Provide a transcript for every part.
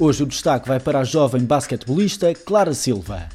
Hoje o destaque vai para a jovem basquetebolista Clara Silva.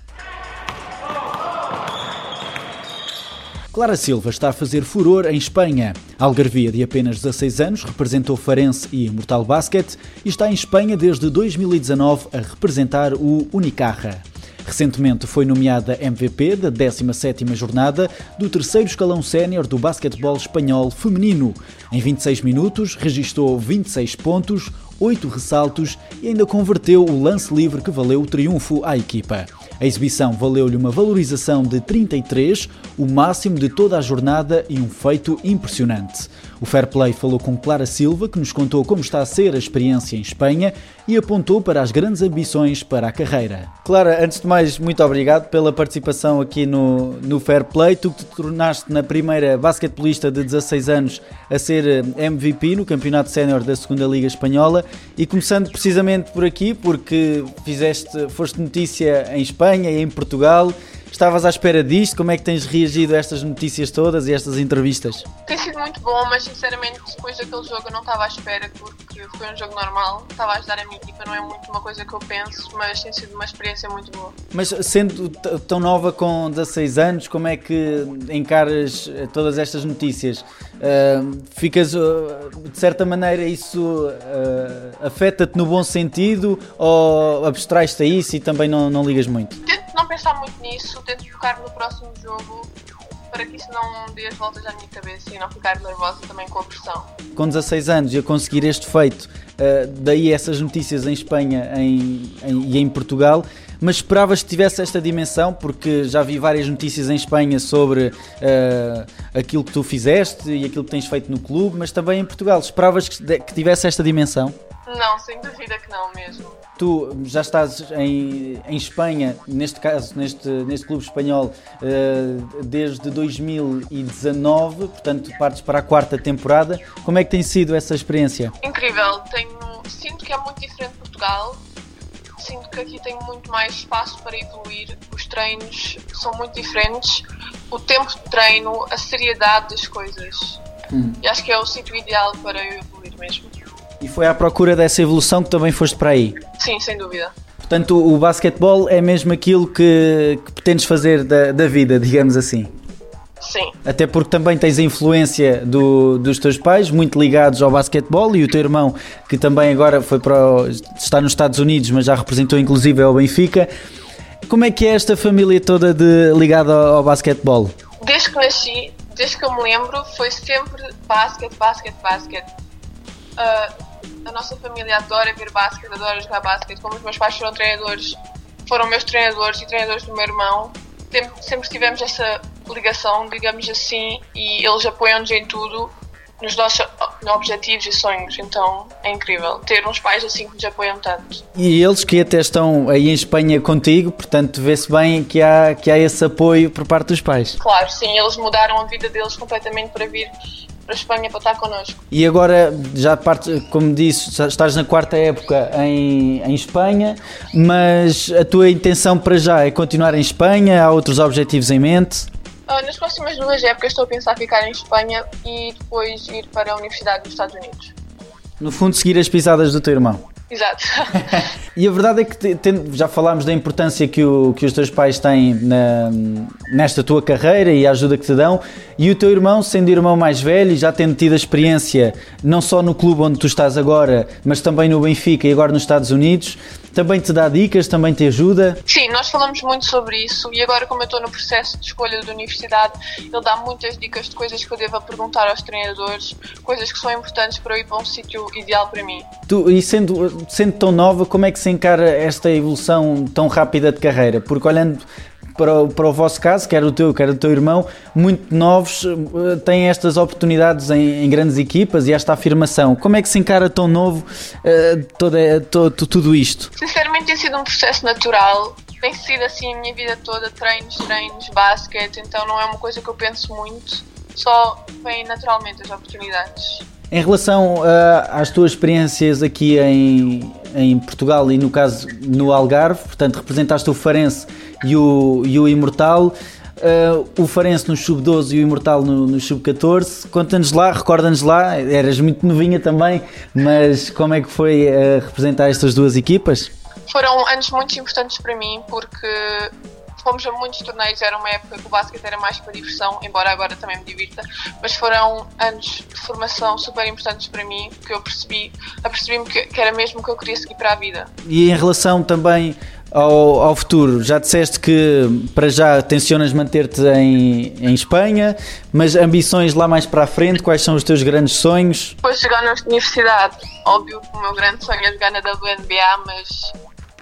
Clara Silva está a fazer furor em Espanha. A Algarvia, de apenas 16 anos, representou Farense e Mortal Basket e está em Espanha desde 2019 a representar o Unicaja. Recentemente foi nomeada MVP da 17ª jornada do terceiro escalão sénior do basquetebol espanhol feminino. Em 26 minutos, registrou 26 pontos, 8 ressaltos e ainda converteu o lance livre que valeu o triunfo à equipa. A exibição valeu-lhe uma valorização de 33, o máximo de toda a jornada e um feito impressionante. O Fair Play falou com Clara Silva, que nos contou como está a ser a experiência em Espanha e apontou para as grandes ambições para a carreira. Clara, antes de mais, muito obrigado pela participação aqui no, no Fair Play. Tu que te tornaste na primeira basquetebolista de 16 anos a ser eh, MVP no Campeonato Sénior da Segunda Liga Espanhola e começando precisamente por aqui, porque fizeste, foste notícia em Espanha e em Portugal. Estavas à espera disto? Como é que tens reagido a estas notícias todas e estas entrevistas? Tem sido muito bom, mas sinceramente depois daquele jogo eu não estava à espera porque foi um jogo normal. Estava a ajudar a minha equipa, não é muito uma coisa que eu penso, mas tem sido uma experiência muito boa. Mas sendo tão nova com 16 anos, como é que encaras eh, todas estas notícias? Uh, ficas, uh, de certa maneira, isso uh, afeta-te no bom sentido ou abstrais-te a isso e também não, não ligas muito? Não pensar muito nisso, tento focar no próximo jogo para que isso não dê as voltas à minha cabeça e não ficar nervosa também com a pressão. Com 16 anos e a conseguir este feito, uh, daí essas notícias em Espanha em, em, e em Portugal, mas esperavas que tivesse esta dimensão, porque já vi várias notícias em Espanha sobre uh, aquilo que tu fizeste e aquilo que tens feito no clube, mas também em Portugal. Esperavas que, que tivesse esta dimensão? Não, sem dúvida que não mesmo. Tu já estás em, em Espanha, neste caso, neste, neste clube espanhol, uh, desde 2019, portanto partes para a quarta temporada. Como é que tem sido essa experiência? Incrível, tenho, sinto que é muito diferente de Portugal. Sinto que aqui tenho muito mais espaço para evoluir. Os treinos são muito diferentes. O tempo de treino, a seriedade das coisas. Hum. E acho que é o sítio ideal para eu evoluir mesmo. E foi à procura dessa evolução que também foste para aí? Sim, sem dúvida. Portanto, o basquetebol é mesmo aquilo que, que pretendes fazer da, da, vida, digamos assim? Sim. Até porque também tens a influência do, dos teus pais, muito ligados ao basquetebol, e o teu irmão, que também agora foi para o, está nos Estados Unidos, mas já representou inclusive ao Benfica. Como é que é esta família toda de, ligada ao, ao basquetebol? Desde que nasci, desde que eu me lembro, foi sempre basquete, basquete, basquete. Uh, a nossa família adora ver basquete, adora jogar basquete. Como os meus pais foram treinadores, foram meus treinadores e treinadores do meu irmão, sempre, sempre tivemos essa ligação, digamos assim, e eles apoiam-nos em tudo, nos nossos objetivos e sonhos. Então é incrível ter uns pais assim que nos apoiam tanto. E eles que até estão aí em Espanha contigo, portanto vê-se bem que há, que há esse apoio por parte dos pais. Claro, sim, eles mudaram a vida deles completamente para vir para a Espanha para estar connosco. E agora, já parte, como disse, estás na quarta época em, em Espanha, mas a tua intenção para já é continuar em Espanha? Há outros objetivos em mente? Uh, nas próximas duas épocas estou a pensar ficar em Espanha e depois ir para a Universidade dos Estados Unidos. No fundo, seguir as pisadas do teu irmão. Exato. e a verdade é que já falámos da importância que, o, que os teus pais têm na, nesta tua carreira e a ajuda que te dão. E o teu irmão, sendo irmão mais velho, já tendo tido a experiência não só no clube onde tu estás agora, mas também no Benfica e agora nos Estados Unidos, também te dá dicas, também te ajuda? Sim, nós falamos muito sobre isso e agora, como eu estou no processo de escolha da universidade, ele dá muitas dicas de coisas que eu devo perguntar aos treinadores, coisas que são importantes para eu ir para um sítio ideal para mim. Tu, e sendo, sendo tão nova, como é que se encara esta evolução tão rápida de carreira? Porque olhando para o, para o vosso caso, quer o teu, quer o teu irmão, muito novos, eh, têm estas oportunidades em, em grandes equipas e esta afirmação. Como é que se encara tão novo uh, toda, todo, tudo isto? Sinceramente, tem sido um processo natural. tem sido assim a minha vida toda, treinos, treinos, basquete, então não é uma coisa que eu penso muito, só vem naturalmente as oportunidades. Em relação uh, às tuas experiências aqui em, em Portugal e no caso no Algarve, portanto representaste o Farense e o, e o Imortal, Uh, o Farense no Sub-12 e o Imortal no, no Sub-14. Conta-nos lá, recorda-nos lá, eras muito novinha também, mas como é que foi uh, representar estas duas equipas? Foram anos muito importantes para mim porque fomos a muitos torneios, era uma época que o basquete era mais para diversão, embora agora também me divirta, mas foram anos de formação super importantes para mim, que eu percebi, apercebi-me que, que era mesmo o que eu queria seguir para a vida. E em relação também ao, ao, futuro? Já disseste que para já tencionas manter-te em, em Espanha, mas ambições lá mais para a frente, quais são os teus grandes sonhos? Depois de chegar na universidade, óbvio que o meu grande sonho é jogar na WNBA, mas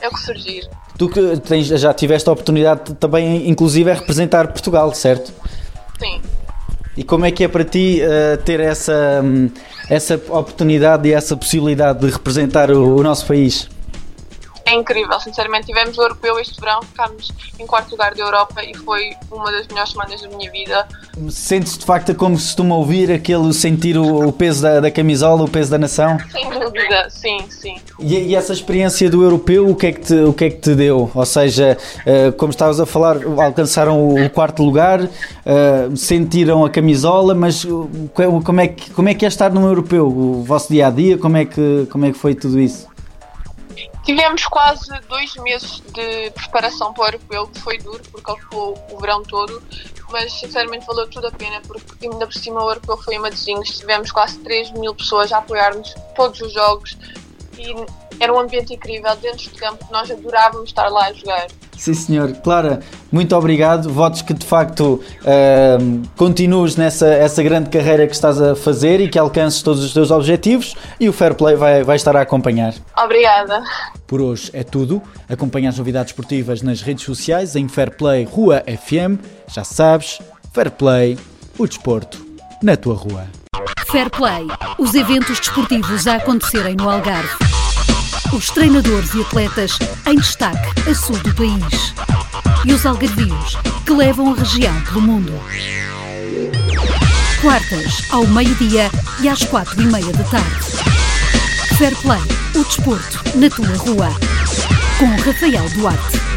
é o que surgir. Tu que tens, já tiveste a oportunidade também, inclusive, a representar Portugal, certo? Sim. E como é que é para ti uh, ter essa, um, essa oportunidade e essa possibilidade de representar o, o nosso país? É incrível, sinceramente. Tivemos o europeu este verão, ficámos em quarto lugar da Europa e foi uma das melhores semanas da minha vida. Sentes de facto como se costuma ouvir aquele sentir o, o peso da, da, camisola, o peso da nação? Sem dúvida, sim, sim. E, e, essa experiência do europeu, o que é que te, o que é que te deu? Ou seja, uh, como estavas a falar, alcançaram o, quarto lugar, uh, sentiram a camisola, mas como é, que, como é que é estar num europeu? O vosso dia a dia, como é que, como é que foi tudo isso? Tivemos quase dois meses de preparação para o europeu, que foi duro, porque ocupou o verão todo, mas sinceramente valeu tudo a pena, porque ainda por cima o europeu foi em Matosinhos, tivemos quase 3 mil pessoas a apoiar-nos todos os jogos e era um ambiente incrível dentro de campo, nós adorávamos estar lá a jogar. Sim, senhor. Clara, muito obrigado. Votos que de facto uh, continues nessa essa grande carreira que estás a fazer e que alcances todos os teus objetivos e o Fair Play vai, vai estar a acompanhar. Obrigada. Por hoje é tudo. Acompanha as novidades esportivas nas redes sociais em Fair Play Rua FM. Já sabes, Fair Play, o desporto na tua rua. Fair Play, os eventos desportivos a acontecerem no Algarve os treinadores e atletas em destaque a sul do país e os algarvios que levam a região pelo mundo. Quartas, ao meio-dia e às quatro e meia da tarde. Fair Play, o desporto na tua rua. Com Rafael Duarte.